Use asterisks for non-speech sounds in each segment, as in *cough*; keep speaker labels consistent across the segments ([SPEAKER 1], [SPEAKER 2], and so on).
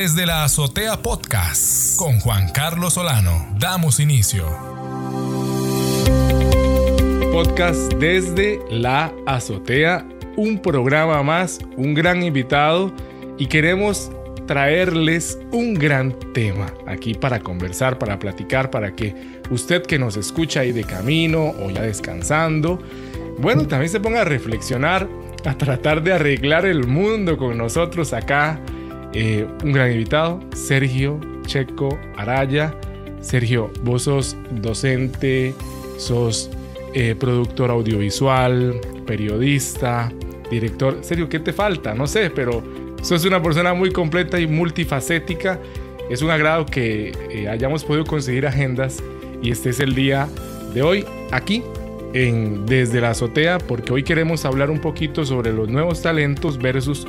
[SPEAKER 1] Desde la Azotea Podcast con Juan Carlos Solano. Damos inicio. Podcast desde la Azotea, un programa más, un gran invitado y queremos traerles un gran tema aquí para conversar, para platicar, para que usted que nos escucha ahí de camino o ya descansando, bueno, también se ponga a reflexionar, a tratar de arreglar el mundo con nosotros acá eh, un gran invitado, Sergio Checo Araya. Sergio, vos sos docente, sos eh, productor audiovisual, periodista, director. Sergio, ¿qué te falta? No sé, pero sos una persona muy completa y multifacética. Es un agrado que eh, hayamos podido conseguir agendas y este es el día de hoy aquí en Desde la Azotea porque hoy queremos hablar un poquito sobre los nuevos talentos versus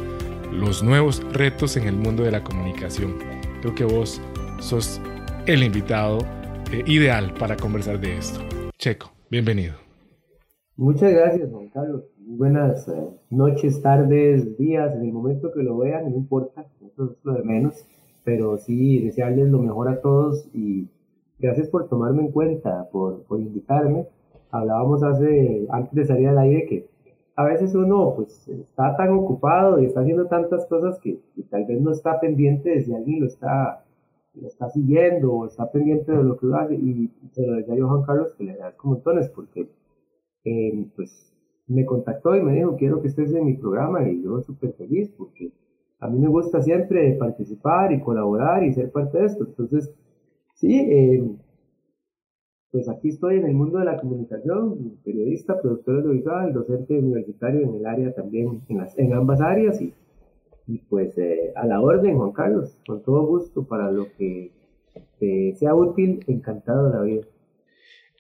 [SPEAKER 1] los nuevos retos en el mundo de la comunicación. Creo que vos sos el invitado eh, ideal para conversar de esto. Checo, bienvenido.
[SPEAKER 2] Muchas gracias, Juan Carlos. buenas eh, noches, tardes, días, en el momento que lo vean, no importa, eso es lo de menos, pero sí desearles lo mejor a todos y gracias por tomarme en cuenta, por, por invitarme. Hablábamos hace, antes de salir al aire que a veces uno pues está tan ocupado y está haciendo tantas cosas que, tal vez no está pendiente de si alguien lo está, lo está siguiendo o está pendiente de lo que hace. Y se lo decía a Juan Carlos que le agradezco montones porque eh, pues me contactó y me dijo quiero que estés en mi programa y yo súper feliz porque a mí me gusta siempre participar y colaborar y ser parte de esto. Entonces sí eh, pues aquí estoy en el mundo de la comunicación, periodista, productor audiovisual, docente universitario en el área también, en, las, en ambas áreas y, pues eh, a la orden, Juan Carlos, con todo gusto para lo que sea útil, encantado de la vida.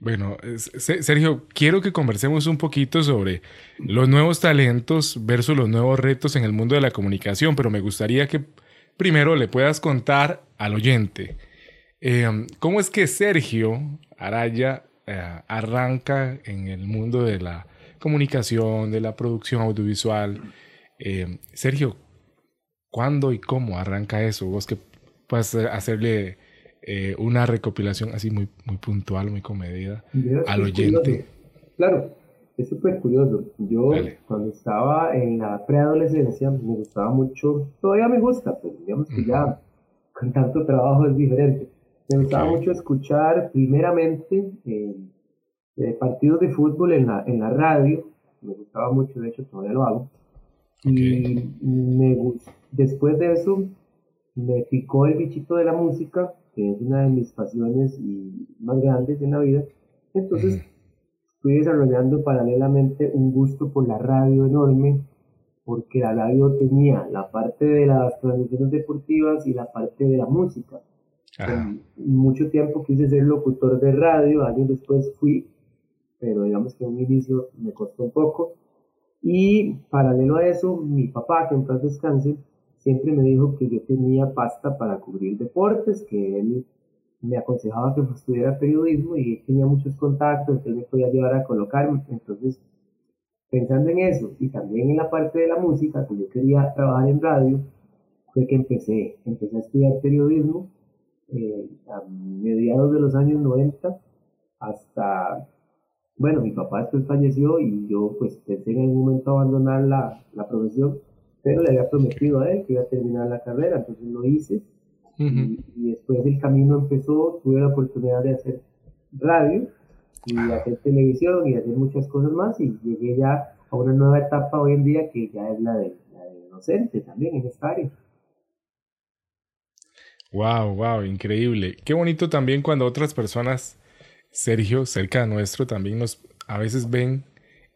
[SPEAKER 1] Bueno, Sergio, quiero que conversemos un poquito sobre los nuevos talentos versus los nuevos retos en el mundo de la comunicación, pero me gustaría que primero le puedas contar al oyente eh, cómo es que Sergio Araya eh, arranca en el mundo de la comunicación, de la producción audiovisual. Eh, Sergio, ¿cuándo y cómo arranca eso? Vos que puedes hacerle eh, una recopilación así muy, muy puntual, muy comedida al oyente.
[SPEAKER 2] Claro, es súper curioso. Yo cuando estaba en la preadolescencia me gustaba mucho, todavía me gusta, pero digamos que ya con tanto trabajo es diferente me gustaba mucho escuchar primeramente eh, eh, partidos de fútbol en la, en la radio, me gustaba mucho, de hecho todavía lo hago. Y me, después de eso me picó el bichito de la música, que es una de mis pasiones y más grandes en la vida. Entonces fui desarrollando paralelamente un gusto por la radio enorme, porque la radio tenía la parte de las transmisiones deportivas y la parte de la música mucho tiempo quise ser locutor de radio, años después fui, pero digamos que un inicio me costó un poco. Y paralelo a eso, mi papá, que en paz descanse, siempre me dijo que yo tenía pasta para cubrir deportes, que él me aconsejaba que estudiara periodismo y tenía muchos contactos, entonces me podía ayudar a colocarme. Entonces, pensando en eso y también en la parte de la música, que yo quería trabajar en radio, fue que empecé, empecé a estudiar periodismo eh, a mediados de los años 90 hasta, bueno, mi papá después falleció y yo pues pensé en algún momento abandonar la, la profesión, pero le había prometido a él que iba a terminar la carrera, entonces lo hice. y, después el camino empezó, tuve la oportunidad de hacer radio y ah. hacer televisión y hacer muchas cosas más y llegué ya a una nueva etapa hoy en día que ya es la de, la de docente también en esta área.
[SPEAKER 1] Wow, wow, increíble. Qué bonito también cuando otras personas, Sergio, cerca de nuestro, también nos a veces ven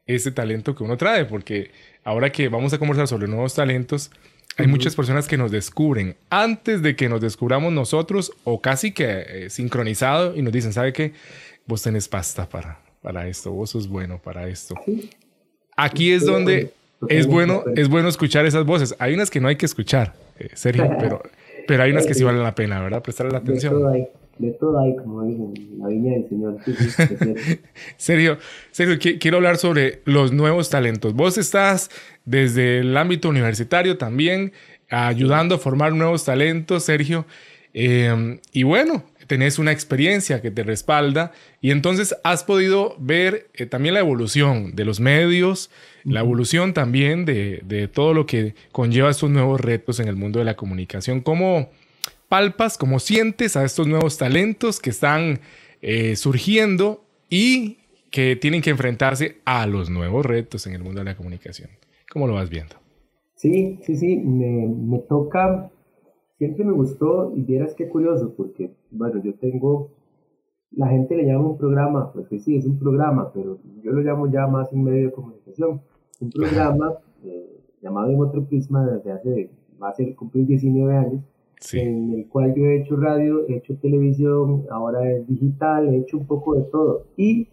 [SPEAKER 1] ese talento que uno trae, porque ahora que vamos a conversar sobre nuevos talentos, hay muchas personas que nos descubren antes de que nos descubramos nosotros o casi que eh, sincronizado y nos dicen, ¿sabe qué? Vos tenés pasta para, para esto, vos sos bueno para esto. Aquí es donde es bueno, es bueno escuchar esas voces. Hay unas que no hay que escuchar, eh, Sergio, pero pero hay unas que sí valen la pena, ¿verdad? Prestarle la atención.
[SPEAKER 2] De todo hay, de todo hay como dicen, la viña del Señor. *laughs*
[SPEAKER 1] Serio, serio, quiero hablar sobre los nuevos talentos. Vos estás desde el ámbito universitario también. ayudando a formar nuevos talentos, Sergio. Em, y bueno, tenés una experiencia que te respalda y entonces has podido ver eh, también la evolución de los medios, la evolución también de, todo lo que conlleva estos nuevos retos en el mundo de la comunicación. ¿Cómo palpas, cómo sientes a estos nuevos talentos que están eh, surgiendo y que tienen que enfrentarse a los nuevos retos en el mundo de la comunicación? ¿Cómo lo vas viendo?
[SPEAKER 2] Sí, sí, sí, me, me toca siempre me gustó y vieras qué curioso, porque, bueno, yo tengo, la gente le llama un programa, pues que sí, es un programa, pero yo lo llamo ya más un medio de comunicación. Un programa eh, llamado En Otro Prisma desde hace, va a ser cumplir 19 años, en el cual yo he hecho radio, he hecho televisión, ahora es digital, he hecho un poco de todo. Y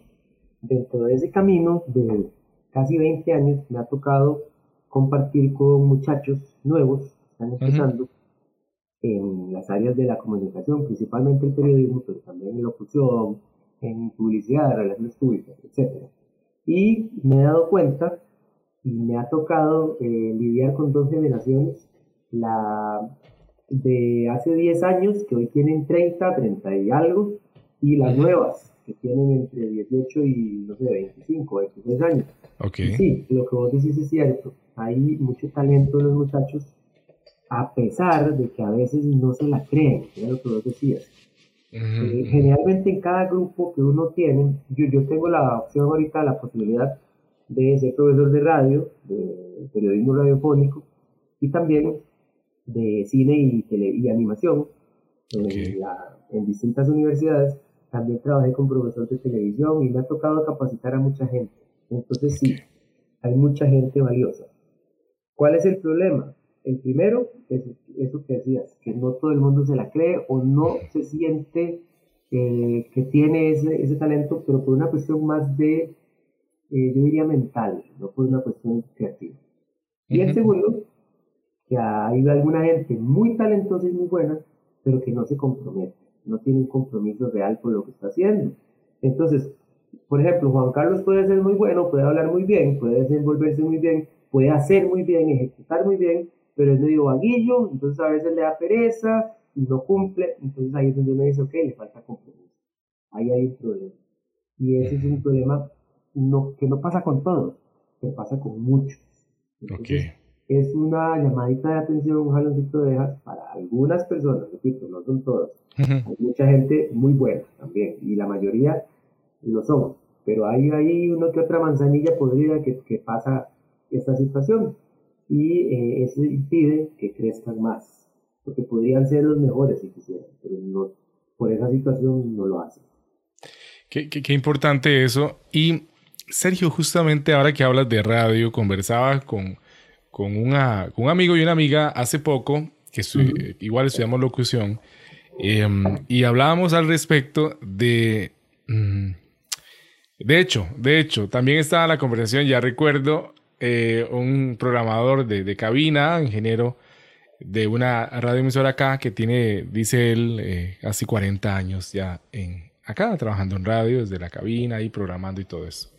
[SPEAKER 2] dentro de ese camino de casi 20 años me ha tocado compartir con muchachos nuevos que están empezando en las áreas de la comunicación, principalmente el periodismo, pero también en locución, en publicidad, relaciones públicas, etc. Y me he dado cuenta y me ha tocado eh, lidiar con dos generaciones, la de hace 10 años, que hoy tienen 30, 30 y algo, y las nuevas, que tienen entre 18 y, no sé, 25, 26 años.
[SPEAKER 1] Okay.
[SPEAKER 2] Sí, lo que vos decís es cierto, hay mucho talento en los muchachos, a pesar de que a veces no se la creen, era lo que vos decías. Eh, generalmente en cada grupo que uno tiene, yo, yo tengo la opción ahorita, la posibilidad de ser profesor de radio, de periodismo radiofónico y también de cine y, tele, y animación en, en distintas universidades. También trabajé con profesor de televisión y me ha tocado capacitar a mucha gente. Entonces sí, hay mucha gente valiosa. ¿Cuál es el problema? El primero es eso que decías, que no todo el mundo se la cree o no se siente eh, que tiene ese, ese, talento, pero por una cuestión más de, eh, yo diría mental, no por una cuestión creativa. Y el segundo, que hay alguna gente muy talentosa y muy buena, pero que no se compromete, no tiene un compromiso real con lo que está haciendo. Entonces, por ejemplo, Juan Carlos puede ser muy bueno, puede hablar muy bien, puede desenvolverse muy bien, puede hacer muy bien, ejecutar muy bien, pero es medio vaguillo, entonces a veces le da pereza y no cumple, entonces ahí es donde uno dice, ok, le falta compromiso. Ahí hay un problema. Y ese es un problema no, que no pasa con todos, que pasa con muchos. Entonces, Es una llamadita de atención, un jaloncito de dejas para algunas personas, repito, no son todas. Hay mucha gente muy buena también, y la mayoría lo son. Pero hay ahí uno que otra manzanilla podrida que, que pasa esta situación y eh, eso impide que crezcan más, porque podrían ser los mejores si quisieran, pero no, por esa situación no lo hacen.
[SPEAKER 1] Qué, qué, importante eso. Y Sergio, justamente ahora que hablas de radio, conversaba con, con, una, con un amigo y una amiga hace poco, que igual estudiamos locución, em, y hablábamos al respecto de... Mm, de hecho, de hecho, también estaba la conversación, ya recuerdo, eh, un programador de, de, cabina, ingeniero de una radioemisora acá que tiene, dice él, eh, casi 40 años ya en, acá trabajando en radio, desde la cabina y programando y todo eso.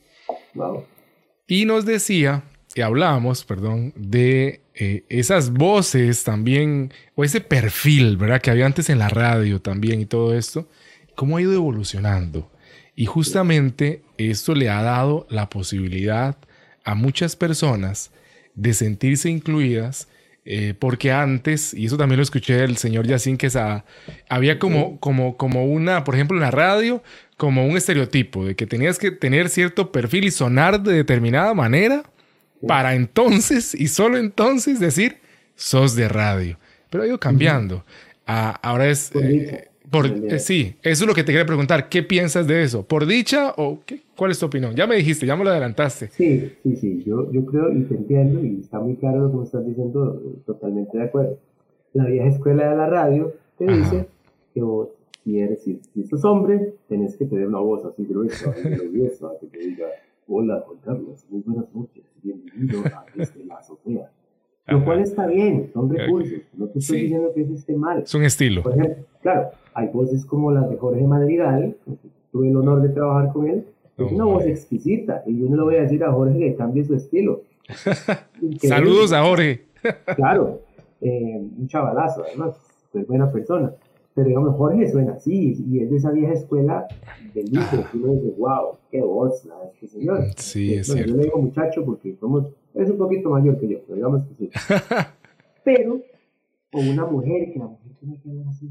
[SPEAKER 1] Y nos decía, y hablábamos, perdón, de eh, esas voces también, o ese perfil, ¿verdad? Que había antes en la radio también y todo esto, cómo ha ido evolucionando. Y justamente esto le ha dado la posibilidad a muchas personas de sentirse incluidas, eh, porque antes, y eso también lo escuché del señor Yacine Quesada, había como, como, como una, por ejemplo, en la radio, como un estereotipo de que tenías que tener cierto perfil y sonar de determinada manera para entonces y solo entonces decir, sos de radio. Pero ha ido cambiando. Ah, ahora es... Por, eh, sí, eso es lo que te quería preguntar. ¿Qué piensas de eso? ¿Por dicha o qué, cuál es tu opinión? Ya me dijiste, ya me lo adelantaste.
[SPEAKER 2] Sí, sí, sí. Yo, yo creo y te entiendo y está muy claro lo que me estás diciendo, totalmente de acuerdo. La vieja escuela de la radio te dice que vos, si eres, si, si sos hombre, tenés que tener una voz así gruesa, nerviosa, que te diga, hola Juan Carlos, muy buenas noches, bienvenido a este La Azotea. Lo cual está bien, son recursos. No te estoy diciendo que eso esté mal.
[SPEAKER 1] Es un estilo.
[SPEAKER 2] Por ejemplo, claro, hay voces como las de Jorge Madrigal, tuve el honor de trabajar con él, es una voz exquisita, y yo no le voy a decir a Jorge que cambie su estilo. *laughs*
[SPEAKER 1] Saludos a Jorge. *laughs*
[SPEAKER 2] claro, eh, un chavalazo, además, es buena persona. Pero digamos, Jorge suena así, y es de esa vieja escuela del libro, que uno dice, wow, qué voz, la este señor.
[SPEAKER 1] Sí, es cierto.
[SPEAKER 2] Yo le digo muchacho porque somos, es un poquito mayor que yo, pero digamos que sí. *laughs* pero, con una mujer, que la mujer tiene que hablar así,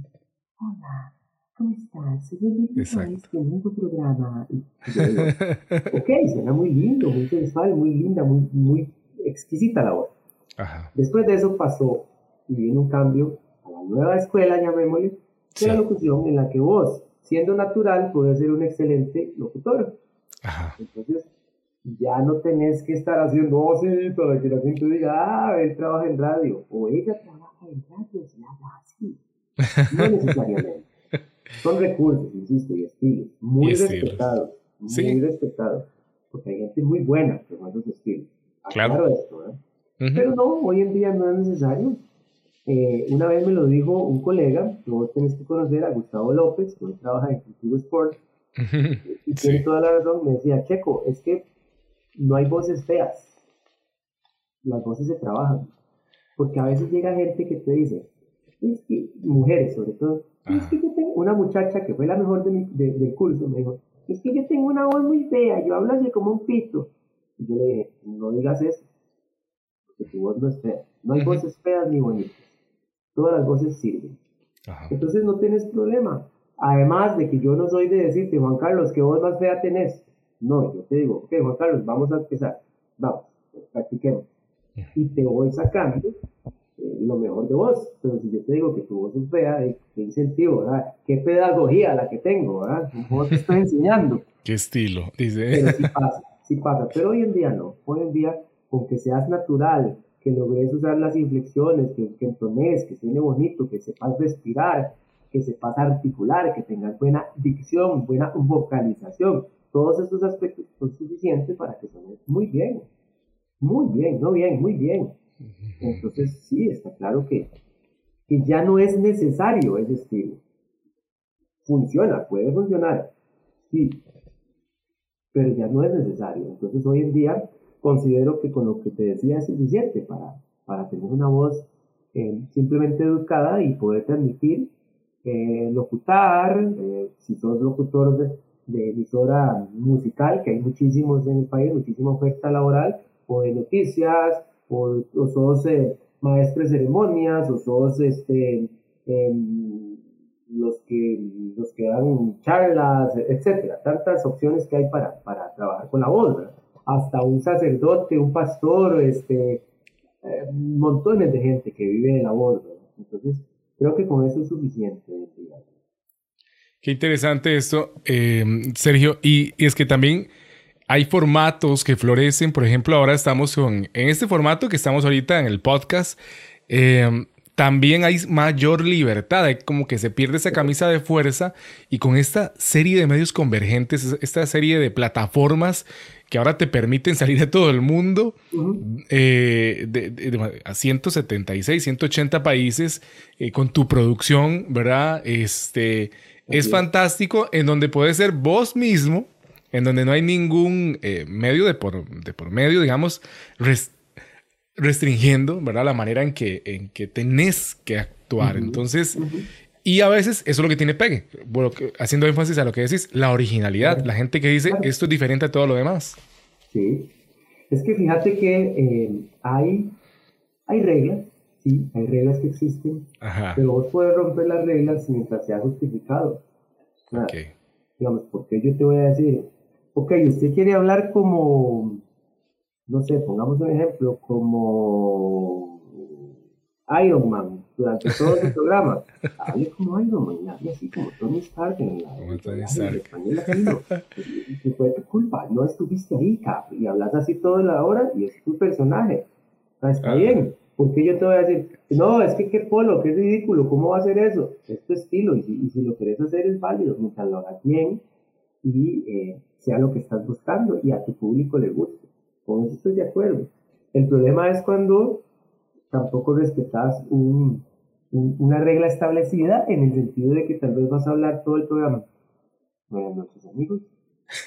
[SPEAKER 2] hola, ¿cómo estás? Soy el Exacto. tu programa. Y yo digo, *laughs* ok, suena muy lindo, muy sensual, muy linda, muy, muy exquisita la voz. Ajá. Después de eso pasó y viene un cambio a la nueva escuela, llamémosle, de la locución en la que vos, siendo natural, puedes ser un excelente locutor. Ajá. Entonces, ya no tenés que estar haciendo oh, sí, para que la gente diga, ah, él trabaja en radio, o ella trabaja en radio, se habla así. No *laughs* necesariamente. Son recursos, insisto, y estilos, muy respetados, muy respetados, porque hay gente muy buena con esos estilos. Claro. esto, ¿eh? Pero no, hoy en día no es necesario. Eh, una vez me lo dijo un colega, que vos tenés que conocer a Gustavo López, que hoy trabaja en Cultivo Sport, y tiene toda la razón, me decía, Checo, es que no hay voces feas, las voces se trabajan, porque a veces llega gente que te dice, es que, mujeres sobre todo, es que yo tengo una muchacha que fue la mejor de mi, del curso, me dijo, es que yo tengo una voz muy fea, yo hablo así como un pito, y yo le dije, no digas eso, porque tu voz no es fea, no hay voces feas ni bonitas todas las voces sirven. Entonces no tienes problema. Además de que yo no soy de decirte, Juan Carlos, qué voz más fea tenés. No, yo te digo, ok, Juan Carlos, vamos a empezar. Vamos, practiquemos. Y te voy sacando eh, lo mejor de vos. Pero si yo te digo que tu voz es fea, eh, ¿qué incentivo, verdad? ¿Qué pedagogía la que tengo, verdad? ¿Cómo te estoy enseñando? *laughs*
[SPEAKER 1] ¿Qué estilo? Dice.
[SPEAKER 2] Pero sí pasa, sí pasa. Pero hoy en día no. Hoy en día, con que seas natural, que logres usar las inflexiones, que, que entones, que suene bonito, que sepas respirar, que sepas articular, que tengas buena dicción, buena vocalización. Todos estos aspectos son suficientes para que suene muy bien. Muy bien, no bien, muy bien. Entonces, sí, está claro que, que ya no es necesario ese estilo. Funciona, puede funcionar, sí, pero ya no es necesario. Entonces, hoy en día, considero que con lo que te decía es suficiente para, para tener una voz eh, simplemente educada y poder transmitir, eh, locutar, eh, si sos locutor de, emisora musical, que hay muchísimos en el país, muchísima oferta laboral, o de noticias, o, o sos maestro de ceremonias, o sos este, em, los, que, los que dan charlas, etcétera, tantas opciones que hay para, para trabajar con la voz, hasta un sacerdote, un pastor, este, eh, montones de gente que vive en la borda. Entonces, creo que con eso es suficiente.
[SPEAKER 1] Qué interesante esto, eh, Sergio. Y, es que también hay formatos que florecen. Por ejemplo, ahora estamos con, en este formato que estamos ahorita en el podcast. Eh, también hay mayor libertad, hay como que se pierde esa camisa de fuerza y con esta serie de medios convergentes, esta serie de plataformas que ahora te permiten salir de todo el mundo, eh, a 176, 180 países, eh, con tu producción, ¿verdad? Este, es fantástico, en donde puedes ser vos mismo, en donde no hay ningún eh, medio de por, de por medio, digamos, restringiendo, ¿verdad? La manera en que, en que tenés que actuar. Entonces, y a veces eso es lo que tiene pegue. Bueno, haciendo énfasis a lo que decís, la originalidad. La gente que dice esto es diferente a todo lo demás.
[SPEAKER 2] Sí. Es que fíjate que eh, hay, hay reglas, sí, hay reglas que existen, pero vos puedes romper las reglas mientras sea justificado. O Digamos, porque yo te voy a decir, ok, usted quiere hablar como, no sé, pongamos un ejemplo, como Iron Man durante todo el programa. *laughs* Hable como Iron Man, hable así como Tony Stark en la, como Tony Stark. *laughs* y, fue tu culpa, no estuviste ahí, cap, y hablas así toda la hora y es tu personaje. está bien. Porque yo te voy a decir, no, es que qué polo, qué ridículo, ¿cómo va a ser eso? Es tu estilo, y si, si lo querés hacer es válido, mientras lo hagas bien y eh, sea lo que estás buscando y a tu público le guste. Con eso estoy de acuerdo. El problema es cuando tampoco respetas un, una regla establecida en el sentido de que tal vez vas a hablar todo el programa. Buenas noches amigos,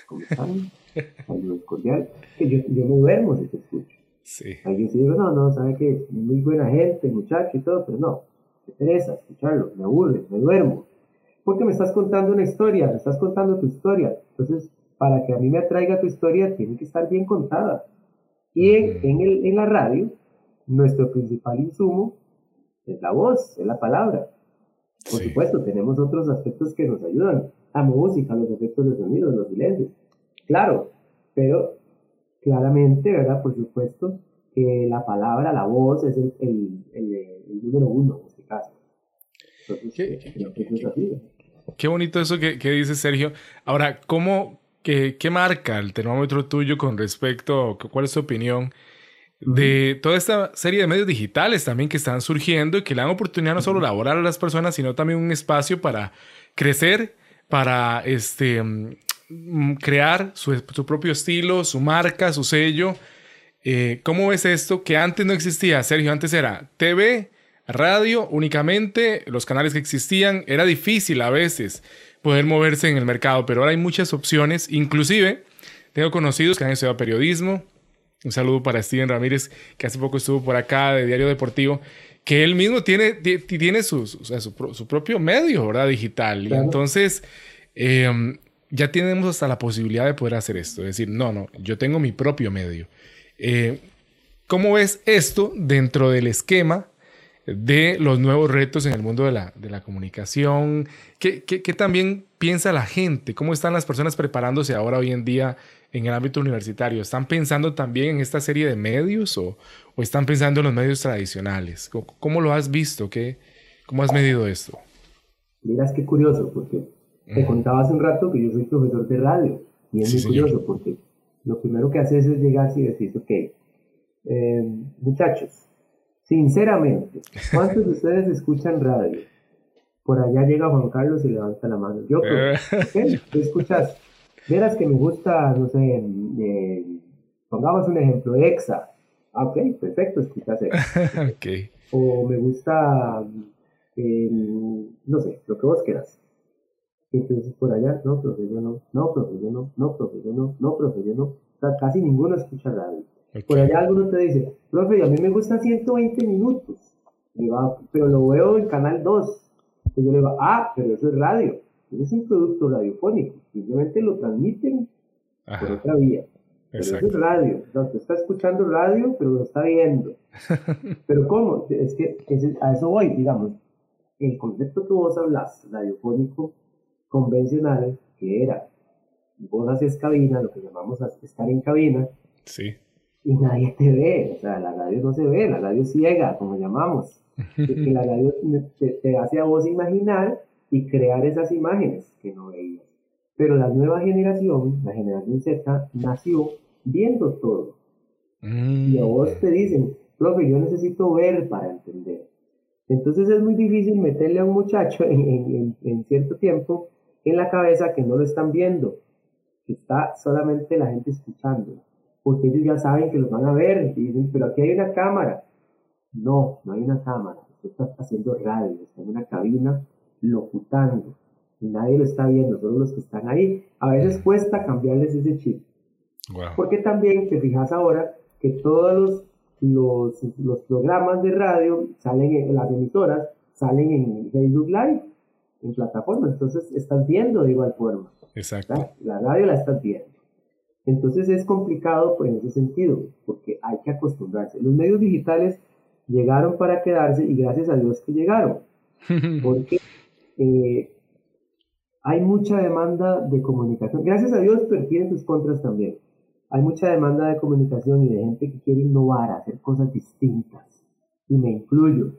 [SPEAKER 2] ¿cómo están? *laughs* Saludos cordial. Que yo, yo me duermo si te escucho. Sí. Yo sí digo, no, no, sabe que muy buena gente, muchacho y todo, pero no, me interesa escucharlo, me aburre, me duermo. Porque me estás contando una historia, me estás contando tu historia. Entonces, para que a mí me atraiga tu historia, tiene que estar bien contada. Y en, el, en la radio, nuestro principal insumo es la voz, es la palabra. Por supuesto, tenemos otros aspectos que nos ayudan. La música, los efectos de sonido, los silencios. Claro, pero claramente, ¿verdad? Por supuesto, que la palabra, la voz es el, el, número uno en este caso.
[SPEAKER 1] ¿Qué, qué, bonito eso que, que dice Sergio. Ahora, ¿cómo, qué, qué marca el termómetro tuyo con respecto, cuál es tu opinión? de toda esta serie de medios digitales también que están surgiendo y que le dan oportunidad no solo laborar a las personas, sino también un espacio para crecer, para este, crear su, su propio estilo, su marca, su sello. Eh, ¿Cómo ves esto que antes no existía, Sergio? Antes era TV, radio únicamente, los canales que existían, era difícil a veces poder moverse en el mercado, pero ahora hay muchas opciones, inclusive tengo conocidos que han estudiado periodismo, un saludo para Steven Ramírez, que hace poco estuvo por acá de Diario Deportivo, que él mismo tiene, tiene su, su, propio medio, ¿verdad? Digital. Y entonces em, ya tenemos hasta la posibilidad de poder hacer esto. Es decir, no, no, yo tengo mi propio medio. Eh, ¿Cómo ves esto dentro del esquema de los nuevos retos en el mundo de la, de la comunicación? ¿Qué, ¿Qué, qué, también piensa la gente? ¿Cómo están las personas preparándose ahora hoy en día en el ámbito universitario? ¿Están pensando también en esta serie de medios o, o están pensando en los medios tradicionales? ¿Cómo, lo has visto? ¿Qué, ¿Cómo has medido esto?
[SPEAKER 2] Miras qué curioso, porque te contaba hace un rato que yo soy profesor de radio y es muy curioso porque lo primero que haces es llegar y decir, ok, eh, muchachos, sinceramente, ¿cuántos de *laughs* ustedes escuchan radio? Por allá llega Juan Carlos y levanta la mano. Yo, ¿qué? *laughs* ¿Tú escuchas? Verás que me gusta, no sé, eh, pongamos un ejemplo, EXA. Ah, ok, perfecto, escuchas EXA. *laughs* okay. O me gusta, eh, no sé, lo que vos quieras. Entonces por allá, no, profe, yo no, no, profe, yo no, no, profe, yo no, no, profe, yo no. O sea, casi ninguno escucha radio. Por allá alguno te dice, profe, a mí me gusta 120 minutos. Ah, pero lo veo en Canal 2. Entonces yo le digo, ah, pero eso es radio es un producto radiofónico, simplemente lo transmiten por otra vía. Pero eso es radio. Entonces, está escuchando radio, pero lo está viendo. *laughs* pero ¿cómo? Es que a eso voy, digamos. El concepto que vos hablas, radiofónico convencional, que era, vos haces cabina, lo que llamamos estar en cabina,
[SPEAKER 1] sí.
[SPEAKER 2] y nadie te ve. O sea, la radio no se ve, la radio ciega, como llamamos. *laughs* que la radio te, te hace a vos imaginar y crear esas imágenes que no veías. Pero la nueva generación, la generación Z, nació viendo todo. Y a vos te dicen, profe, yo necesito ver para entender. Entonces es muy difícil meterle a un muchacho *laughs* en, en, cierto tiempo en la cabeza que no lo están viendo, que está solamente la gente escuchando, porque ellos ya saben que los van a ver y dicen, pero aquí hay una cámara. No, no hay una cámara, usted está haciendo radio, está en una cabina locutando y nadie lo está viendo, solo los que están ahí. A veces cuesta cambiarles ese chip. Porque también te fijas ahora que todos los, los, programas de radio salen en las emisoras, salen en Facebook Live, en plataforma, entonces estás viendo de igual forma.
[SPEAKER 1] Exacto.
[SPEAKER 2] La radio la estás viendo. Entonces es complicado pues, en ese sentido, porque hay que acostumbrarse. Los medios digitales llegaron para quedarse y gracias a Dios que llegaron. *laughs* Porque eh, hay mucha demanda de comunicación. Gracias a Dios, pero tiene sus contras también. Hay mucha demanda de comunicación y de gente que quiere innovar, hacer cosas distintas. Y me incluyo.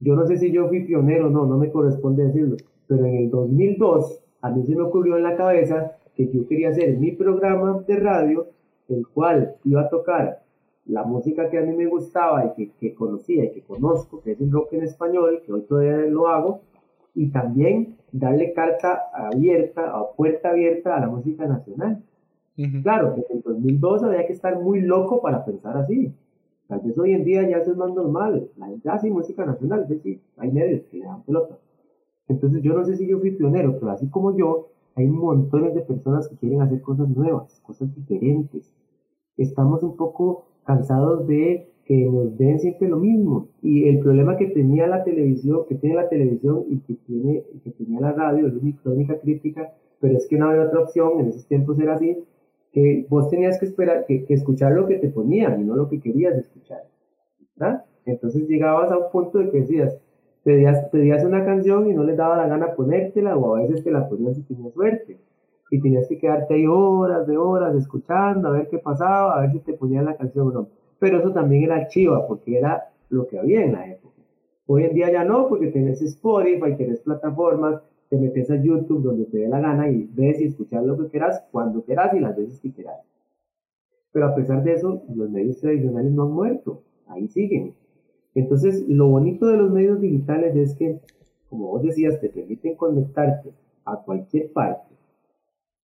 [SPEAKER 2] Yo no sé si yo fui pionero no, no me corresponde decirlo, pero en el 2002 a mí se me ocurrió en la cabeza que yo quería hacer mi programa de radio, el cual iba a tocar la música que a mí me gustaba y que, que conocía y que conozco, que es el rock en español, que hoy todavía lo hago, y también darle carta abierta o puerta abierta a la música nacional. Claro, en 2002 había que estar muy loco para pensar así. Tal vez hoy en día ya eso es más normal. La gente hace música nacional, es decir, hay medios que le dan pelota. Entonces yo no sé si yo fui pionero, pero así como yo, hay montones de personas que quieren hacer cosas nuevas, cosas diferentes. Estamos un poco cansados de que nos den siempre lo mismo. Y el problema que tenía la televisión, que tiene la televisión y que, tiene, que tenía la radio, es la única crítica, pero es que no había otra opción, en esos tiempos era así, que vos tenías que esperar, que, escuchar lo que te ponían y no lo que querías escuchar. Entonces llegabas a un punto de que decías, pedías, pedías una canción y no les daba la gana ponértela, o a veces te la ponías si tenías suerte. Y tenías que quedarte ahí horas de horas escuchando, a ver qué pasaba, a ver si te ponían la canción o no. Pero eso también era chiva, porque era lo que había en la época. Hoy en día ya no, porque tienes Spotify, tienes plataformas, te metes a YouTube donde te dé la gana y ves y escuchas lo que quieras, cuando quieras y las veces que quieras. Pero a pesar de eso, los medios tradicionales no han muerto, ahí siguen. Entonces, lo bonito de los medios digitales es que, como vos decías, te permiten conectarte a cualquier parte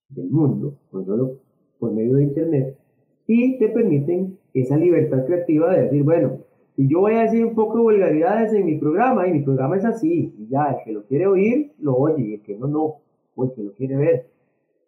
[SPEAKER 2] del mundo, por, medio de Internet, y te permiten esa libertad creativa de decir, bueno, si yo voy a decir un poco de vulgaridades en mi programa, y mi programa es así, y ya, el que lo quiere oír, lo oye, y el que no, no, o el que lo quiere ver.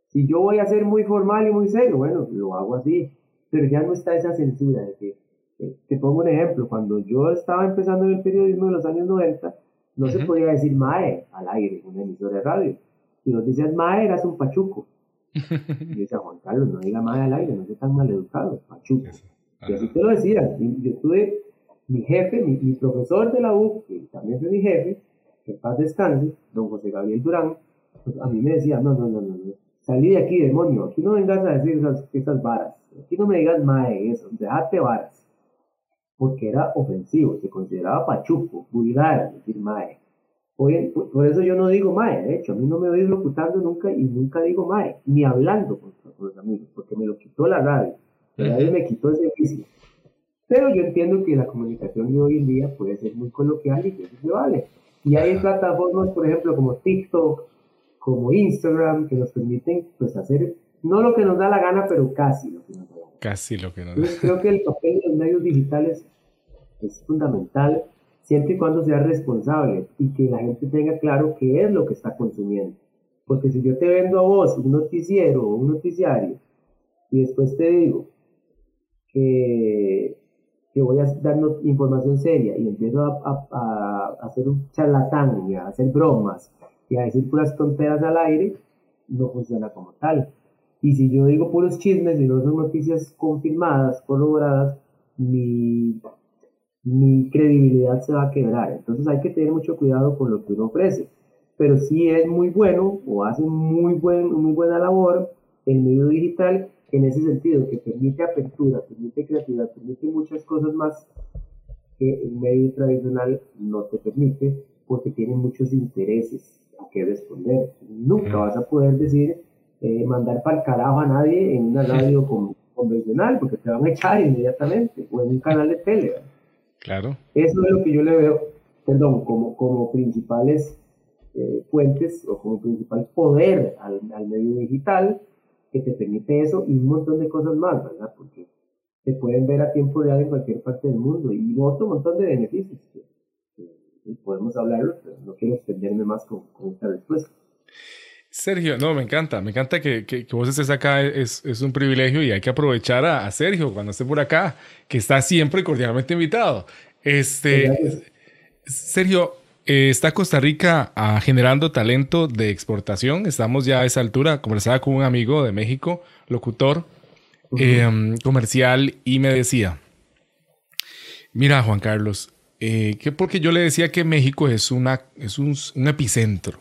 [SPEAKER 2] Si yo voy a ser muy formal y muy serio, bueno, lo hago así, pero ya no está esa censura de que, te pongo un ejemplo, cuando yo estaba empezando en el periodismo en los años 90, no se podía decir mae al aire en una emisora de radio. Si nos decías mae, eras un pachuco. *laughs* y decía, Juan Carlos, no diga mae al aire, no sea tan mal educado, pachuco. Y así te lo decía. Yo tuve mi jefe, mi, profesor de la U, que también fue mi jefe, que paz descanse, don José Gabriel Durán, pues a mí me decía, no, no, no, no, no, salí de aquí, demonio, aquí no vengas a decir esas, esas varas, aquí no me digas mae eso, déjate varas, porque era ofensivo, se consideraba pachuco, vulgar, decir mae. Oye, por, eso yo no digo mae, de hecho, a mí no me voy locutando nunca y nunca digo mae, ni hablando con, los amigos, porque me lo quitó la radio, la radio me quitó ese vicio. Pero yo entiendo que la comunicación de hoy en día puede ser muy coloquial y que eso se vale. Y hay plataformas, por ejemplo, como TikTok, como Instagram, que nos permiten pues hacer no lo que nos da la gana, pero casi lo que nos da.
[SPEAKER 1] Casi lo que da. Entonces, *laughs*
[SPEAKER 2] creo que el papel de los medios digitales es fundamental siempre y cuando sea responsable y que la gente tenga claro qué es lo que está consumiendo. Porque si yo te vendo a vos un noticiero o un noticiario y después te digo que que voy a dar información seria y empiezo a, hacer un charlatán y a hacer bromas y a decir puras tonteras al aire, no funciona como tal. Y si yo digo puros chismes y no son noticias confirmadas, corroboradas, mi, mi credibilidad se va a quebrar. Entonces hay que tener mucho cuidado con lo que uno ofrece. Pero si es muy bueno o hace muy, buen, muy buena labor el medio digital en ese sentido, que permite apertura, permite creatividad, permite muchas cosas más que el medio tradicional no te permite porque tiene muchos intereses a qué responder. Nunca vas a poder decir, eh, mandar para el carajo a nadie en una radio convencional porque te van a echar inmediatamente o en un canal de tele.
[SPEAKER 1] Claro.
[SPEAKER 2] Eso es lo que yo le veo, perdón, como, como principales eh, fuentes o como principal poder al, al medio digital que te permite eso y un montón de cosas más, ¿verdad? Porque se pueden ver a tiempo real en cualquier parte del mundo y otro montón de beneficios que, podemos hablar, pero no quiero extenderme más con, esta respuesta.
[SPEAKER 1] Sergio, no, me encanta, me encanta que, que, vos estés acá, es, es, un privilegio y hay que aprovechar a, Sergio cuando esté por acá, que está siempre cordialmente invitado. Este, Sergio, eh, está Costa Rica ah, generando talento de exportación. Estamos ya a esa altura. Conversaba con un amigo de México, locutor em, comercial, y me decía, mira Juan Carlos, eh, que porque yo le decía que México es, una, es un, epicentro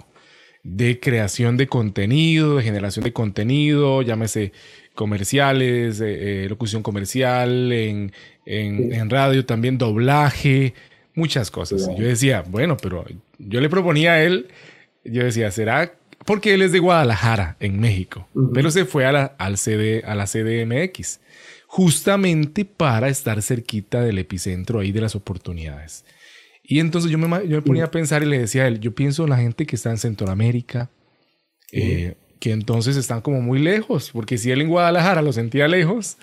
[SPEAKER 1] de creación de contenido, de generación de contenido, llámese comerciales, eh, locución comercial, en, en radio también doblaje muchas cosas. yo decía, bueno, pero yo le proponía a él, yo decía, ¿será? Porque él es de Guadalajara, en México, pero se fue a la, al CD, a la CDMX, justamente para estar cerquita del epicentro ahí de las oportunidades. Y entonces yo me, yo me ponía a pensar y le decía a él, yo pienso en la gente que está en Centroamérica, eh, que entonces están como muy lejos, porque si él en Guadalajara lo sentía lejos,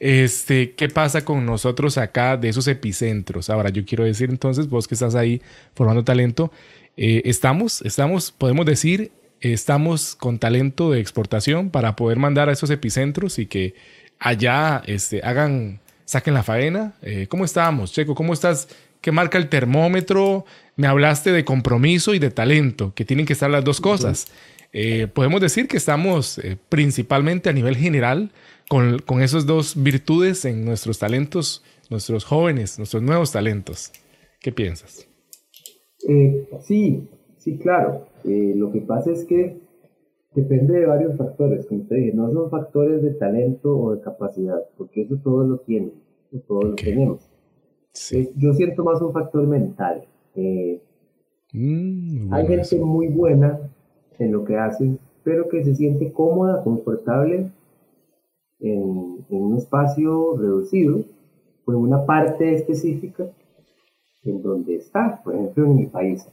[SPEAKER 1] este, ¿Qué pasa con nosotros acá de esos epicentros? Ahora, yo quiero decir entonces, vos que estás ahí formando talento, eh, estamos, estamos, podemos decir, estamos con talento de exportación para poder mandar a esos epicentros y que allá este, hagan, saquen la faena. Eh, ¿Cómo estamos, Checo? ¿Cómo estás? ¿Qué marca el termómetro? Me hablaste de compromiso y de talento, que tienen que estar las dos cosas. Eh, podemos decir que estamos eh, principalmente a nivel general con, con esas dos virtudes en nuestros talentos, nuestros jóvenes, nuestros nuevos talentos. ¿Qué piensas?
[SPEAKER 2] sí, sí, claro. lo que pasa es que Depende de varios factores, como te dije, no son factores de talento o de capacidad, porque eso todos lo tienen, todos lo tenemos. Yo siento más un factor mental. Eh, mm, hay gente muy buena en lo que hacen, pero que se siente cómoda, confortable en, en un espacio reducido, o en una parte específica en donde está, por ejemplo en mi país.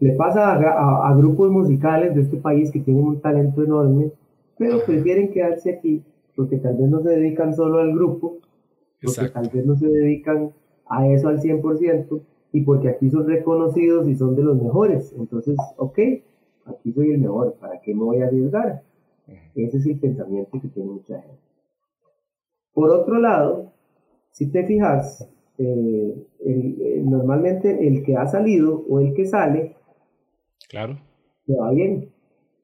[SPEAKER 2] Le pasa a, grupos musicales de este país que tienen un talento enorme, pero prefieren quedarse aquí porque tal vez no se dedican solo al grupo, porque tal vez no se dedican a eso al 100% y porque aquí son reconocidos y son de los mejores. Entonces, ok, aquí soy el mejor, ¿para qué me voy a arriesgar? Ese es el pensamiento que tiene mucha gente. Por otro lado, si te fijas, eh, normalmente el que ha salido o el que sale
[SPEAKER 1] Claro.
[SPEAKER 2] Le va bien,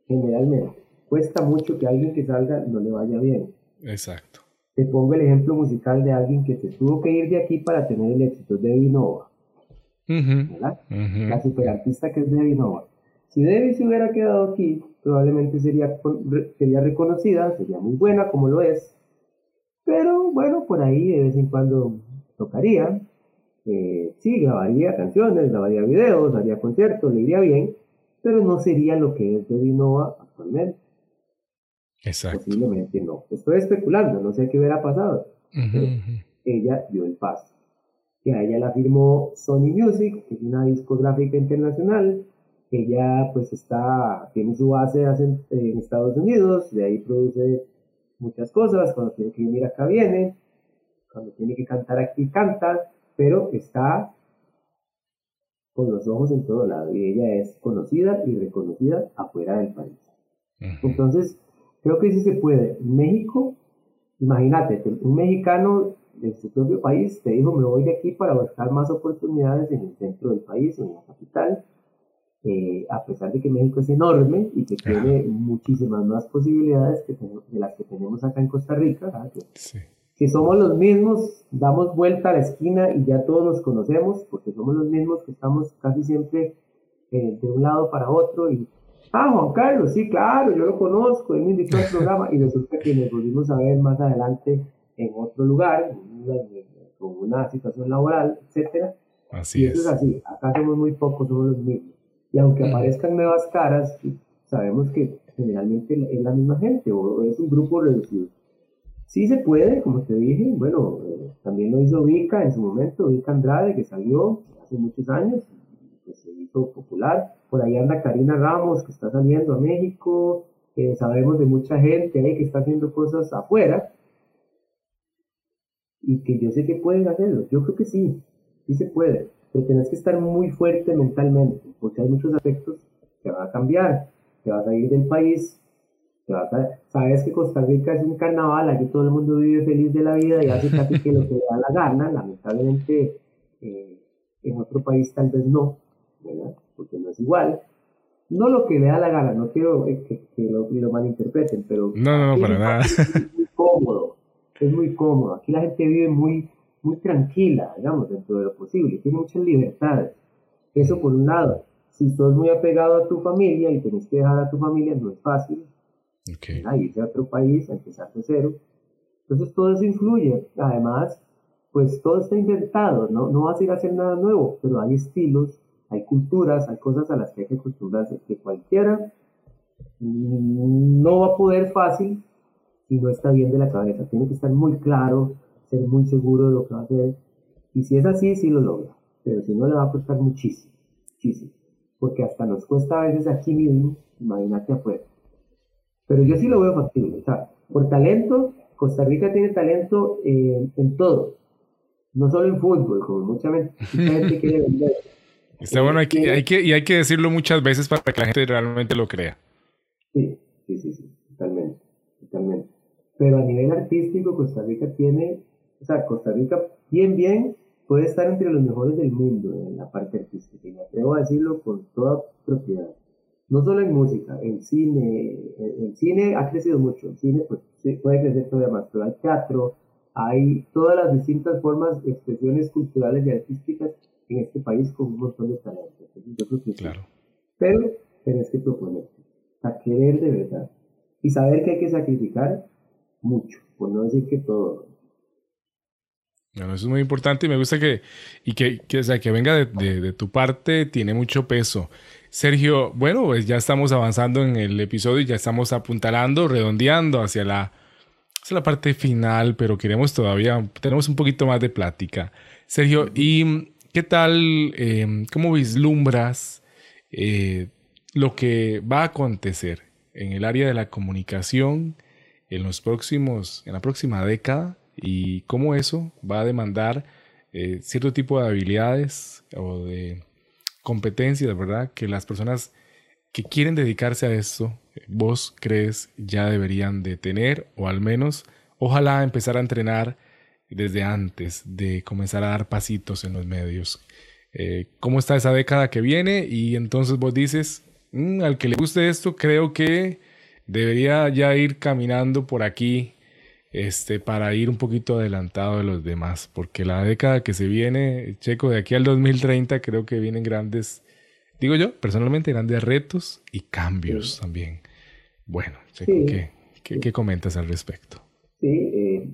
[SPEAKER 2] generalmente. Cuesta mucho que alguien que salga no le vaya bien.
[SPEAKER 1] Exacto.
[SPEAKER 2] Te pongo el ejemplo musical de alguien que se tuvo que ir de aquí para tener el éxito, Debbie Nova. ¿verdad? La superartista que es Debbie Nova. Si Debbie se hubiera quedado aquí, probablemente sería, sería reconocida, sería muy buena como lo es, pero bueno, por ahí de vez en cuando tocaría, eh, sí, grabaría canciones, grabaría videos, haría conciertos, le iría bien, pero no sería lo que es de Dinova actualmente.
[SPEAKER 1] Exacto.
[SPEAKER 2] Posiblemente no. Estoy especulando, no sé qué hubiera pasado. Ella dio el paso. Que a ella la firmó Sony Music, que es una discográfica internacional. Ella pues está, tiene su base en, en Estados Unidos, de ahí produce muchas cosas, cuando tiene que venir acá viene, cuando tiene que cantar aquí canta, pero está con los ojos en todo lado y ella es conocida y reconocida afuera del país. Entonces, creo que sí se puede. México, imagínate, un mexicano de su propio país te dijo, me voy de aquí para buscar más oportunidades en el centro del país en la capital, eh, a pesar de que México es enorme y que tiene muchísimas más posibilidades que de las que tenemos acá en Costa Rica, sí. que somos los mismos, damos vuelta a la esquina y ya todos nos conocemos, porque somos los mismos que estamos casi siempre eh, de un lado para otro y, ah, Juan Carlos, sí, claro, yo lo conozco, él me invitó al programa y resulta que nos volvimos a ver más adelante en otro lugar, con una situación laboral, etcétera.
[SPEAKER 1] Así
[SPEAKER 2] y eso es. así, acá somos muy pocos, somos los mismos. Y aunque aparezcan nuevas caras, sabemos que generalmente es la misma gente o es un grupo reducido. Sí se puede, como te dije, bueno, eh, también lo hizo Vika en su momento, Vika Andrade, que salió hace muchos años, pues se hizo popular. Por ahí anda Karina Ramos, que está saliendo a México, sabemos de mucha gente ahí que está haciendo cosas afuera, y que yo sé que pueden hacerlo. Yo creo que sí, sí se puede, pero tienes que estar muy fuerte mentalmente, porque hay muchos aspectos que van a cambiar, que vas a ir del país sabes que Costa Rica es un carnaval, aquí todo el mundo vive feliz de la vida y hace casi que lo que da la gana, lamentablemente eh, en otro país tal vez no, ¿verdad? Porque no es igual. No lo que le da la gana, no quiero eh, que, lo, malinterpreten, pero...
[SPEAKER 1] No, no, para nada.
[SPEAKER 2] Es muy cómodo, es muy cómodo. Aquí la gente vive muy, muy tranquila, digamos, dentro de lo posible, tiene muchas libertades. Eso por un lado. Si sos muy apegado a tu familia y tenés que dejar a tu familia, no es fácil,
[SPEAKER 1] Okay.
[SPEAKER 2] irse a otro país, a empezar de cero. Entonces todo eso influye. Además, pues todo está inventado, ¿no? No vas a ir a hacer nada nuevo, pero hay estilos, hay culturas, hay cosas a las que hay que acostumbrarse, que cualquiera no va a poder fácil si no está bien de la cabeza. Tiene que estar muy claro, ser muy seguro de lo que va a hacer. Y si es así, sí lo logra. Pero si no, le va a costar muchísimo, muchísimo. Porque hasta nos cuesta a veces aquí mismo, imagínate afuera. Pero yo sí lo veo factible. Por talento, Costa Rica tiene talento eh, en todo. No solo en fútbol, como mucha, gente quiere vender.
[SPEAKER 1] Está bueno, hay que, hay que, y hay que decirlo muchas veces para que la gente realmente lo crea.
[SPEAKER 2] Sí, sí, sí, sí, totalmente, totalmente. Pero a nivel artístico, Costa Rica tiene o sea, Costa Rica, bien, bien, puede estar entre los mejores del mundo en la parte artística, y me atrevo a decirlo con toda propiedad. No solo en música, en cine, el cine ha crecido mucho, el cine pues puede crecer todavía más, pero hay teatro, hay todas las distintas formas, expresiones culturales y artísticas en este país con un montón de talentos. Yo creo que claro. Pero tenés que proponerte, a querer de verdad, y saber que hay que sacrificar mucho, por no decir que todo.
[SPEAKER 1] Bueno, eso es muy importante y me gusta que, y que, que, sea, que venga de, de, tu parte, tiene mucho peso. Sergio, bueno, pues ya estamos avanzando en el episodio y ya estamos apuntalando, redondeando hacia la, hacia la parte final, pero queremos todavía, tenemos un poquito más de plática. Sergio, ¿y qué tal, eh, cómo vislumbras eh, lo que va a acontecer en el área de la comunicación en los próximos, en la próxima década y cómo eso va a demandar eh, cierto tipo de habilidades o de competencias, ¿verdad? Que las personas que quieren dedicarse a esto, vos crees ya deberían de tener o al menos ojalá empezar a entrenar desde antes de comenzar a dar pasitos en los medios. Eh, ¿Cómo está esa década que viene? Y entonces vos dices, mm, al que le guste esto, creo que debería ya ir caminando por aquí este, para ir un poquito adelantado de los demás, porque la década que se viene, Checo, de aquí al 2030 creo que vienen grandes, digo yo, personalmente grandes retos y cambios también. Bueno, Checo, ¿qué, comentas al respecto?
[SPEAKER 2] Sí, eh,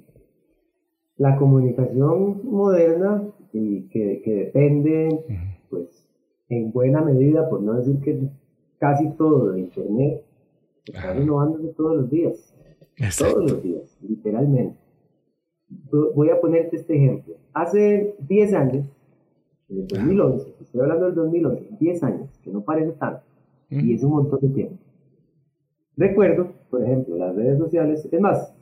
[SPEAKER 2] la comunicación moderna y que, depende, pues, en buena medida, por no decir que casi todo de Internet, está renovándose todos los días. Todos los días, literalmente. Voy a ponerte este ejemplo. Hace 10 años, en el 2011, estoy hablando del 2011, 10 años, que no parece tanto, y es un montón de tiempo. Recuerdo, por ejemplo, las redes sociales, es más,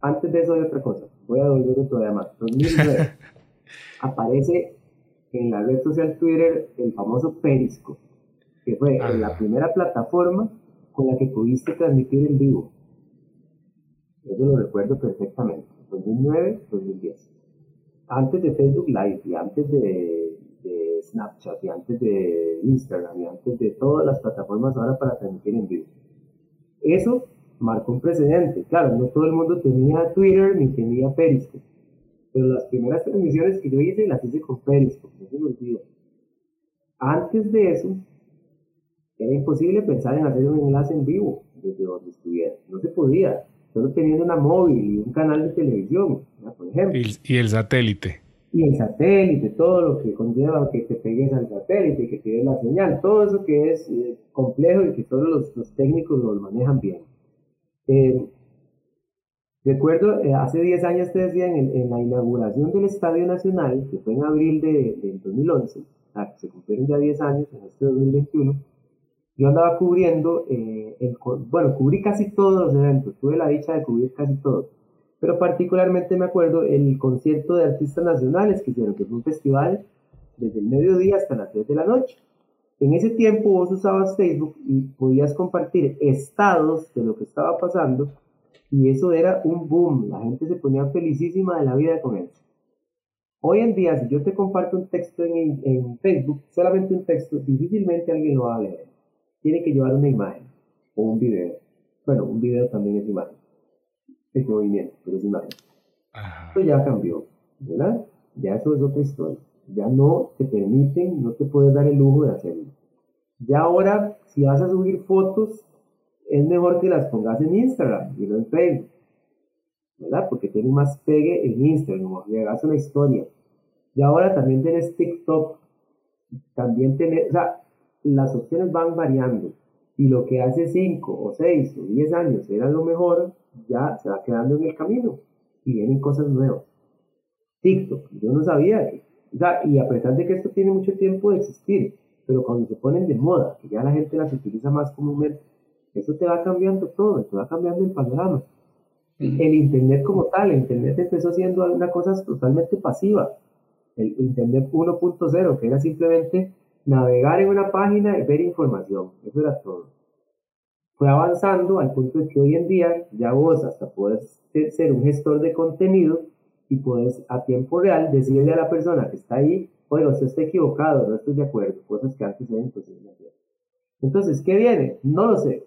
[SPEAKER 2] antes de eso hay otra cosa, voy a volver todavía más. 2009, *laughs* aparece en la red social Twitter el famoso Periscope, que fue la primera plataforma con la que pudiste transmitir en vivo. Eso lo recuerdo perfectamente. 2009, 2010. Antes de Facebook Live y antes de, de, Snapchat y antes de Instagram y antes de todas las plataformas ahora para transmitir en vivo. Eso marcó un precedente. Claro, no todo el mundo tenía Twitter ni tenía Periscope. Pero las primeras transmisiones que yo hice las hice con Periscope, no se me olvida. Antes de eso, era imposible pensar en hacer un enlace en vivo desde donde estuviera. No se podía solo teniendo una móvil y un canal de televisión, por ejemplo.
[SPEAKER 1] Y, el satélite.
[SPEAKER 2] Y el satélite, todo lo que conlleva que te pegues al satélite, que te dé la señal, todo eso que es eh, complejo y que solo los, técnicos lo manejan bien. Eh, recuerdo, eh, hace 10 años te decía, en, la inauguración del Estadio Nacional, que fue en abril de, del 2011, se cumplieron ya 10 años en este 2021, yo andaba cubriendo, eh, el, bueno, cubrí casi todos los eventos, tuve la dicha de cubrir casi todos, pero particularmente me acuerdo el concierto de artistas nacionales que hicieron, que fue un festival desde el mediodía hasta las 3 de la noche. En ese tiempo vos usabas Facebook y podías compartir estados de lo que estaba pasando y eso era un boom, la gente se ponía felicísima de la vida con eso. Hoy en día, si yo te comparto un texto en, en Facebook, solamente un texto, difícilmente alguien lo va a leer tiene que llevar una imagen o un video. Bueno, un video también es imagen. Es movimiento, pero es imagen. Esto ya cambió, ¿verdad? Ya eso es otra historia. Ya no te permiten, no te puedes dar el lujo de hacerlo. Ya ahora, si vas a subir fotos, es mejor que las pongas en Instagram y no en Facebook. ¿Verdad? Porque tiene más pegue en Instagram, o le hagas una historia. Y ahora también tienes TikTok. También tenés, o sea, las opciones van variando y lo que hace 5 o 6 o 10 años era lo mejor, ya se va quedando en el camino y vienen cosas nuevas. TikTok, yo no sabía, que, y a pesar de que esto tiene mucho tiempo de existir, pero cuando se ponen de moda, que ya la gente las utiliza más comúnmente, eso te va cambiando todo, te va cambiando el panorama. El Internet como tal, el Internet empezó siendo una cosa totalmente pasiva. El Internet 1.0, que era simplemente navegar en una página y ver información. Eso era todo. Fue avanzando al punto de que hoy en día ya vos hasta puedes ser un gestor de contenido y puedes a tiempo real decirle a la persona que está ahí, oiga, usted está equivocado, no estoy de acuerdo, cosas que antes eran imposibles. Entonces, ¿qué viene? No lo sé.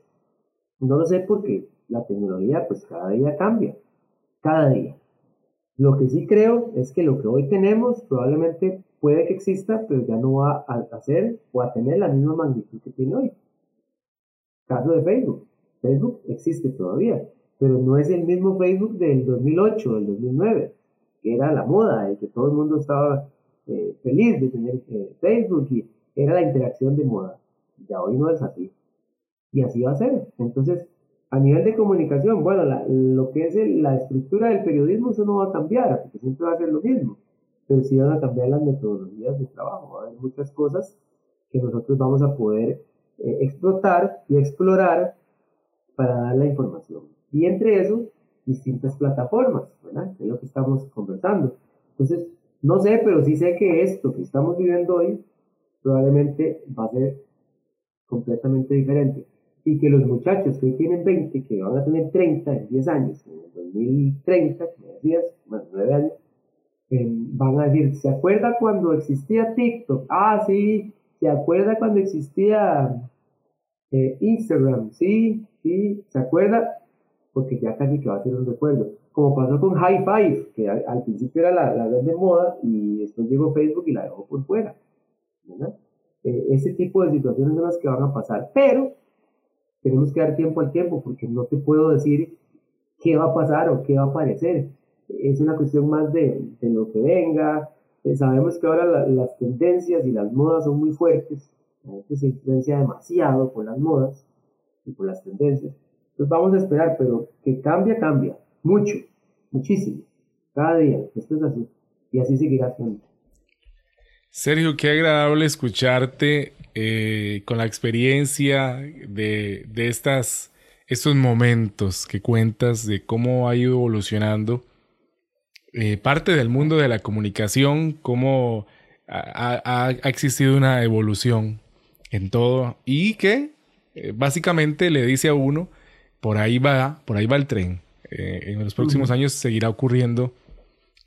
[SPEAKER 2] No lo sé porque la tecnología pues cada día cambia, cada día. Lo que sí creo es que lo que hoy tenemos probablemente puede que exista, pero ya no va a hacer o a tener la misma magnitud que tiene hoy. Caso de Facebook. Facebook existe todavía, pero no es el mismo Facebook del 2008, del 2009, que era la moda, el que todo el mundo estaba eh, feliz de tener eh, Facebook y era la interacción de moda. Ya hoy no es así. Y así va a ser. Entonces, a nivel de comunicación, bueno, lo que es la estructura del periodismo, eso no va a cambiar, porque siempre va a ser lo mismo. Pero sí van a cambiar las metodologías de trabajo. Va a haber muchas cosas que nosotros vamos a poder eh, explotar y explorar para dar la información. Y entre eso, distintas plataformas, ¿verdad? Es lo que estamos conversando. Entonces, no sé, pero sí sé que esto que estamos viviendo hoy probablemente va a ser completamente diferente. Y que los muchachos que hoy tienen 20, que van a tener 30 en 10 años, en el 2030, como decías, más 9 años, em, van a decir, ¿se acuerda cuando existía TikTok? Ah, sí, ¿se acuerda cuando existía eh, Instagram? Sí, sí, ¿se acuerda? Porque ya casi que va a ser un recuerdo. Como pasó con High Five, que al, principio era la, la red de moda y después llegó Facebook y la dejó por fuera. Eh, ese tipo de situaciones son las que van a pasar, pero tenemos que dar tiempo al tiempo porque no te puedo decir qué va a pasar o qué va a aparecer. Es una cuestión más de, de lo que venga. Eh, sabemos que ahora las tendencias y las modas son muy fuertes. La gente se influencia demasiado por las modas y por las tendencias. Entonces vamos a esperar, pero que cambia, cambia. Mucho, muchísimo. Cada día. Esto es así. Y así seguirá siendo.
[SPEAKER 1] Sergio, qué agradable escucharte eh, con la experiencia de, estas, estos momentos que cuentas de cómo ha ido evolucionando eh, parte del mundo de la comunicación, cómo ha, existido una evolución en todo y que eh, básicamente le dice a uno, por ahí va, por ahí va el tren. en los próximos años seguirá ocurriendo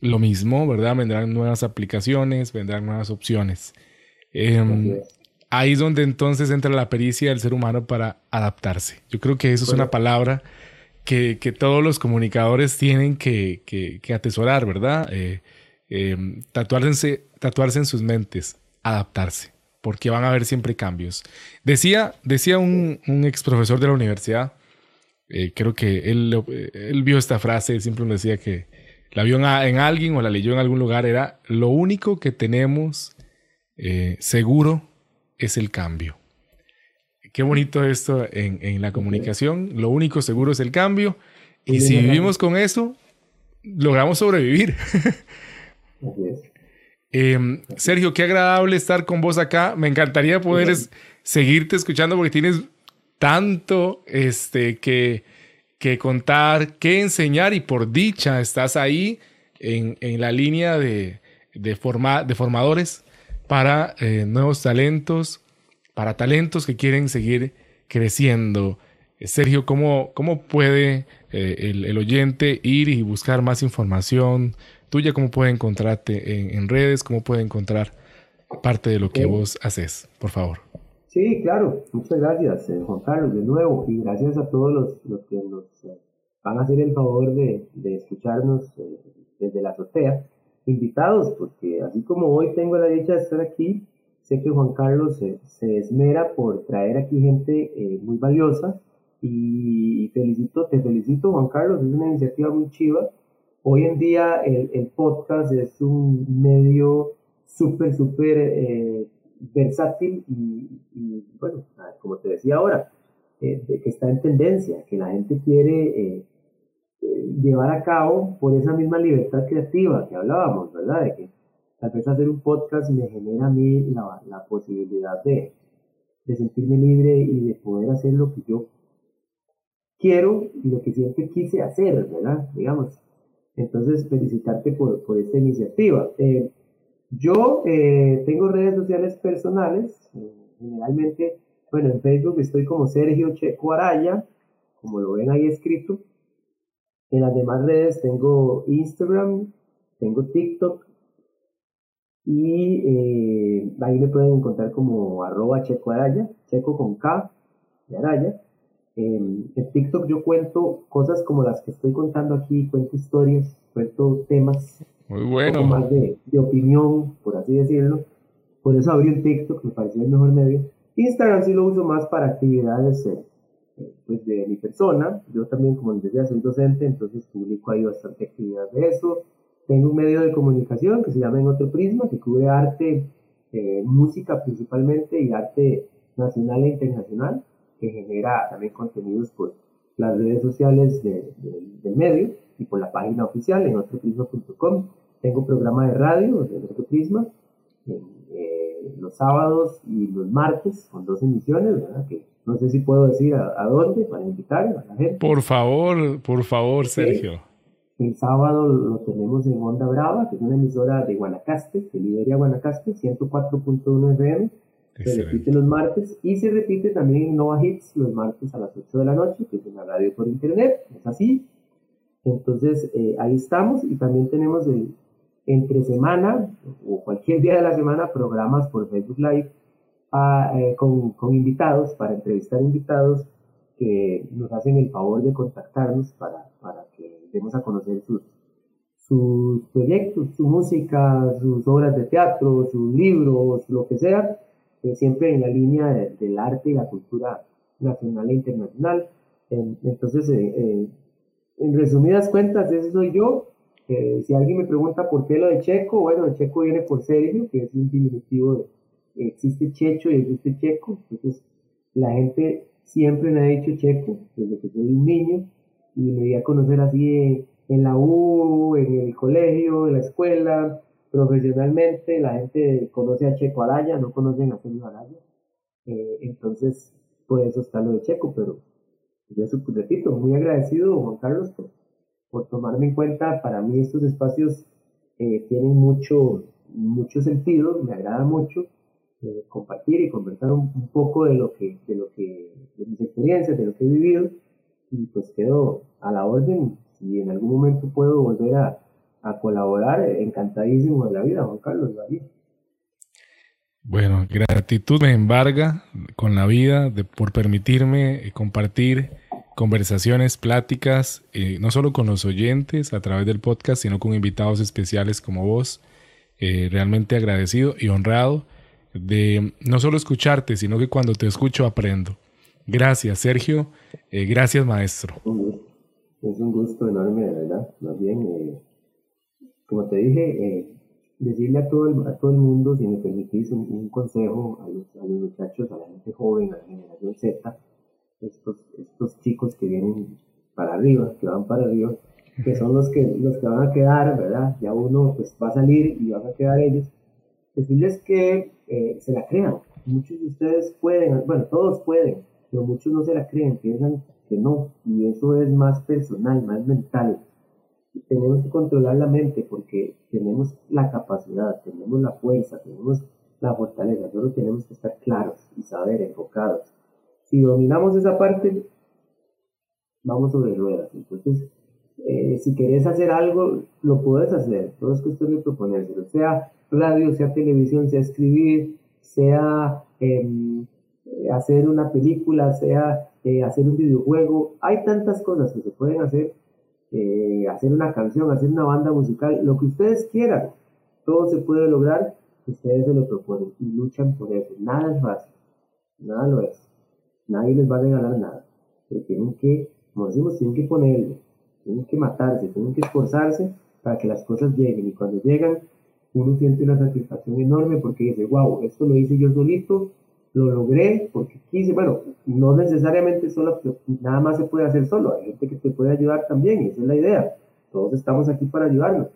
[SPEAKER 1] lo mismo, ¿verdad? Vendrán nuevas aplicaciones, vendrán nuevas opciones. Em, ahí es donde entonces entra la pericia del ser humano para adaptarse. Yo creo que eso es una palabra que, todos los comunicadores tienen que, atesorar, ¿verdad? Eh, em, tatuarse, tatuarse en sus mentes, adaptarse, porque van a haber siempre cambios. Decía, decía un, ex profesor de la universidad, eh, creo que él, él vio esta frase, siempre nos decía que la vio en, alguien o la leyó en algún lugar, era lo único que tenemos eh, seguro es el cambio. Qué bonito esto en, la comunicación. Lo único seguro es el cambio. Y si vivimos con eso, logramos sobrevivir. Em, *laughs* Sergio, qué agradable estar con vos acá. Me encantaría poder seguirte escuchando porque tienes tanto este, que, que contar, que enseñar y por dicha estás ahí en, la línea de, de, de formadores para eh, nuevos talentos, para talentos que quieren seguir creciendo. Sergio, ¿cómo, cómo puede eh, el, oyente ir y buscar más información tuya? ¿Cómo puede encontrarte en, redes? ¿Cómo puede encontrar parte de lo que vos haces? Por favor.
[SPEAKER 2] Sí, claro. Muchas gracias, eh, Juan Carlos, de nuevo. Y gracias a todos los, los que nos eh, van a hacer el favor de, de escucharnos eh, desde la azotea. Invitados, porque así como hoy tengo la dicha de estar aquí, sé que Juan Carlos se, esmera por traer aquí gente muy valiosa. Y felicito, te felicito, Juan Carlos, es una iniciativa muy chiva. Hoy en día el, el podcast es un medio súper, súper versátil y, bueno, como te decía ahora, eh, que está en tendencia, que la gente quiere eh, eh, llevar a cabo por esa misma libertad creativa que hablábamos, ¿verdad? De que tal vez hacer un podcast me genera a mí la, la posibilidad de, de sentirme libre y de poder hacer lo que yo quiero y lo que siempre quise hacer, ¿verdad? Digamos. Entonces, felicitarte por, por esta iniciativa. Yo eh, tengo redes sociales personales, generalmente, bueno, en Facebook estoy como Sergio Checo Araya, como lo ven ahí escrito. En las demás redes tengo Instagram, tengo TikTok y eh, ahí me pueden encontrar como arroba checo araya, checo con K de araya. en TikTok yo cuento cosas como las que estoy contando aquí, cuento historias, cuento temas
[SPEAKER 1] Muy bueno.
[SPEAKER 2] más de, de, opinión, por así decirlo. Por eso abrí el TikTok, me pareció el mejor medio. Instagram sí lo uso más para actividades eh, pues de mi persona. Yo también, como les decía, soy docente, entonces publico ahí bastante actividad de eso. Tengo un medio de comunicación que se llama En Otro Prisma, que cubre arte, eh, música principalmente y arte nacional e internacional, que genera también contenidos por las redes sociales de, del medio y por la página oficial en otroprisma.com. Tengo un programa de radio de Otro Prisma eh, los sábados y los martes con dos emisiones, ¿verdad? Que no sé si puedo decir a, dónde para invitar a la gente.
[SPEAKER 1] Por favor, por favor, Sergio.
[SPEAKER 2] El sábado lo tenemos en Onda Brava, que es una emisora de Guanacaste, de Liberia Guanacaste, 104.1 FM. Se repite los martes y se repite también en Nova Hits los martes a las 8 de la noche, que es una radio por internet, es así. Entonces eh, ahí estamos y también tenemos el, entre semana o cualquier día de la semana programas por Facebook Live ah, eh, con, con, invitados, para entrevistar invitados que nos hacen el favor de contactarnos para, para que demos a conocer sus, sus proyectos, su música, sus obras de teatro, sus libros, lo que sea, eh, siempre en la línea del arte y la cultura nacional e internacional. entonces, eh, en resumidas cuentas, ese soy yo. Si alguien me pregunta por qué lo de Checo, bueno, el Checo viene por Sergio, que es un diminutivo de, existe Checho y existe Checo, entonces la gente siempre me ha dicho Checo, desde que soy un niño, y me di a conocer así en, la U, en el colegio, en la escuela, profesionalmente, la gente conoce a Checo Araya, no conocen a Sergio Araya, eh, entonces por eso está lo de Checo, pero yo repito, muy agradecido Juan Carlos por, por tomarme en cuenta, para mí estos espacios eh, tienen mucho, mucho sentido, me agrada mucho, eh, compartir y conversar un, poco de lo que, de lo que, de mis experiencias, de lo que he vivido, y pues quedo a la orden, si en algún momento puedo volver a, colaborar, encantadísimo de la vida, Juan Carlos,
[SPEAKER 1] Bueno, gratitud me embarga con la vida de, por permitirme eh, compartir conversaciones, pláticas, eh, no solo con los oyentes a través del podcast, sino con invitados especiales como vos. realmente agradecido y honrado de no solo escucharte, sino que cuando te escucho aprendo. Gracias, Sergio. Eh, gracias, maestro.
[SPEAKER 2] Es un gusto enorme, de verdad. Más bien, eh, como te dije, eh, decirle a todo, el, a todo el mundo, si me permitís, un, consejo a los, a los, muchachos, a la gente joven, a la generación Z, estos, estos chicos que vienen para arriba, que van para arriba, que son los que, los que van a quedar, ¿verdad? Ya uno pues va a salir y van a quedar ellos. Decirles que eh, se la crean. Muchos de ustedes pueden, bueno, todos pueden, pero muchos no se la creen, piensan que no, y eso es más personal, más mental. tenemos que controlar la mente porque tenemos la capacidad, tenemos la fuerza, tenemos la fortaleza, solo tenemos que estar claros y saber, enfocados. Si dominamos esa parte, vamos sobre ruedas. Entonces, eh, si querés hacer algo, lo puedes hacer. Todo es cuestión de proponérselo. Sea radio, sea televisión, sea escribir, sea em, hacer una película, sea eh, hacer un videojuego. Hay tantas cosas que se pueden hacer. Eh, hacer una canción, hacer una banda musical, lo que ustedes quieran. Todo se puede lograr. Ustedes se lo proponen y luchan por eso. Nada es fácil. Nada lo es. Nadie les va a regalar nada. Pero tienen que, como decimos, tienen que ponerlo. Tienen que matarse, tienen que esforzarse para que las cosas lleguen. Y cuando llegan, uno siente una satisfacción enorme porque dice, wow, esto lo hice yo solito, lo logré porque quise, bueno, no necesariamente solo, nada más se puede hacer solo, hay gente que te puede ayudar también, y esa es la idea, todos estamos aquí para ayudarnos,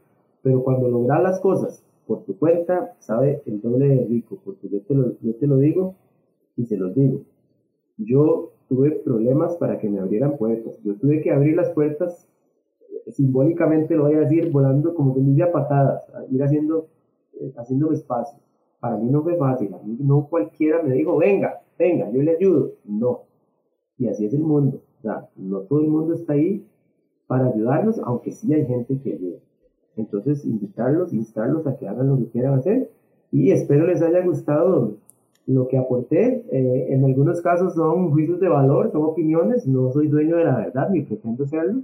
[SPEAKER 2] pero cuando logras las cosas por tu cuenta, sabe el doble de rico, porque yo te lo, yo te lo digo y se los digo, yo tuve problemas para que me abrieran puertas, yo tuve que abrir las puertas simbólicamente lo voy a decir, volando como que dice a patadas, ir haciendo, eh, haciendo espacio. Para mí no fue fácil, a mí no cualquiera me dijo, venga, venga, yo le ayudo. No. Y así es el mundo. O sea, no todo el mundo está ahí para ayudarnos, aunque sí hay gente que ayuda. Entonces, invitarlos, instarlos a que hagan lo que quieran hacer y espero les haya gustado lo que aporté. Eh, en algunos casos son juicios de valor, son opiniones, no soy dueño de la verdad ni pretendo serlo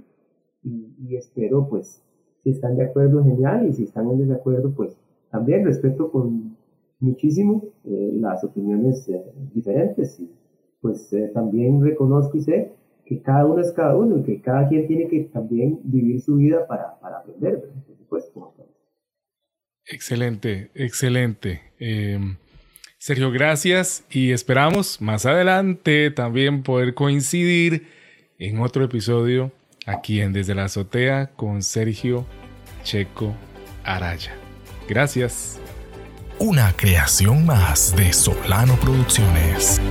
[SPEAKER 2] y, espero pues si están de acuerdo genial y si están en desacuerdo pues también respeto con muchísimo eh, las opiniones eh, diferentes y pues también reconozco y sé que cada uno es cada uno y que cada quien tiene que también vivir su vida para, para aprender, por supuesto.
[SPEAKER 1] Excelente, excelente. Em, Sergio, gracias y esperamos más adelante también poder coincidir en otro episodio aquí en Desde la Azotea con Sergio Checo Araya. Gracias.
[SPEAKER 3] Una creación más de Solano Producciones.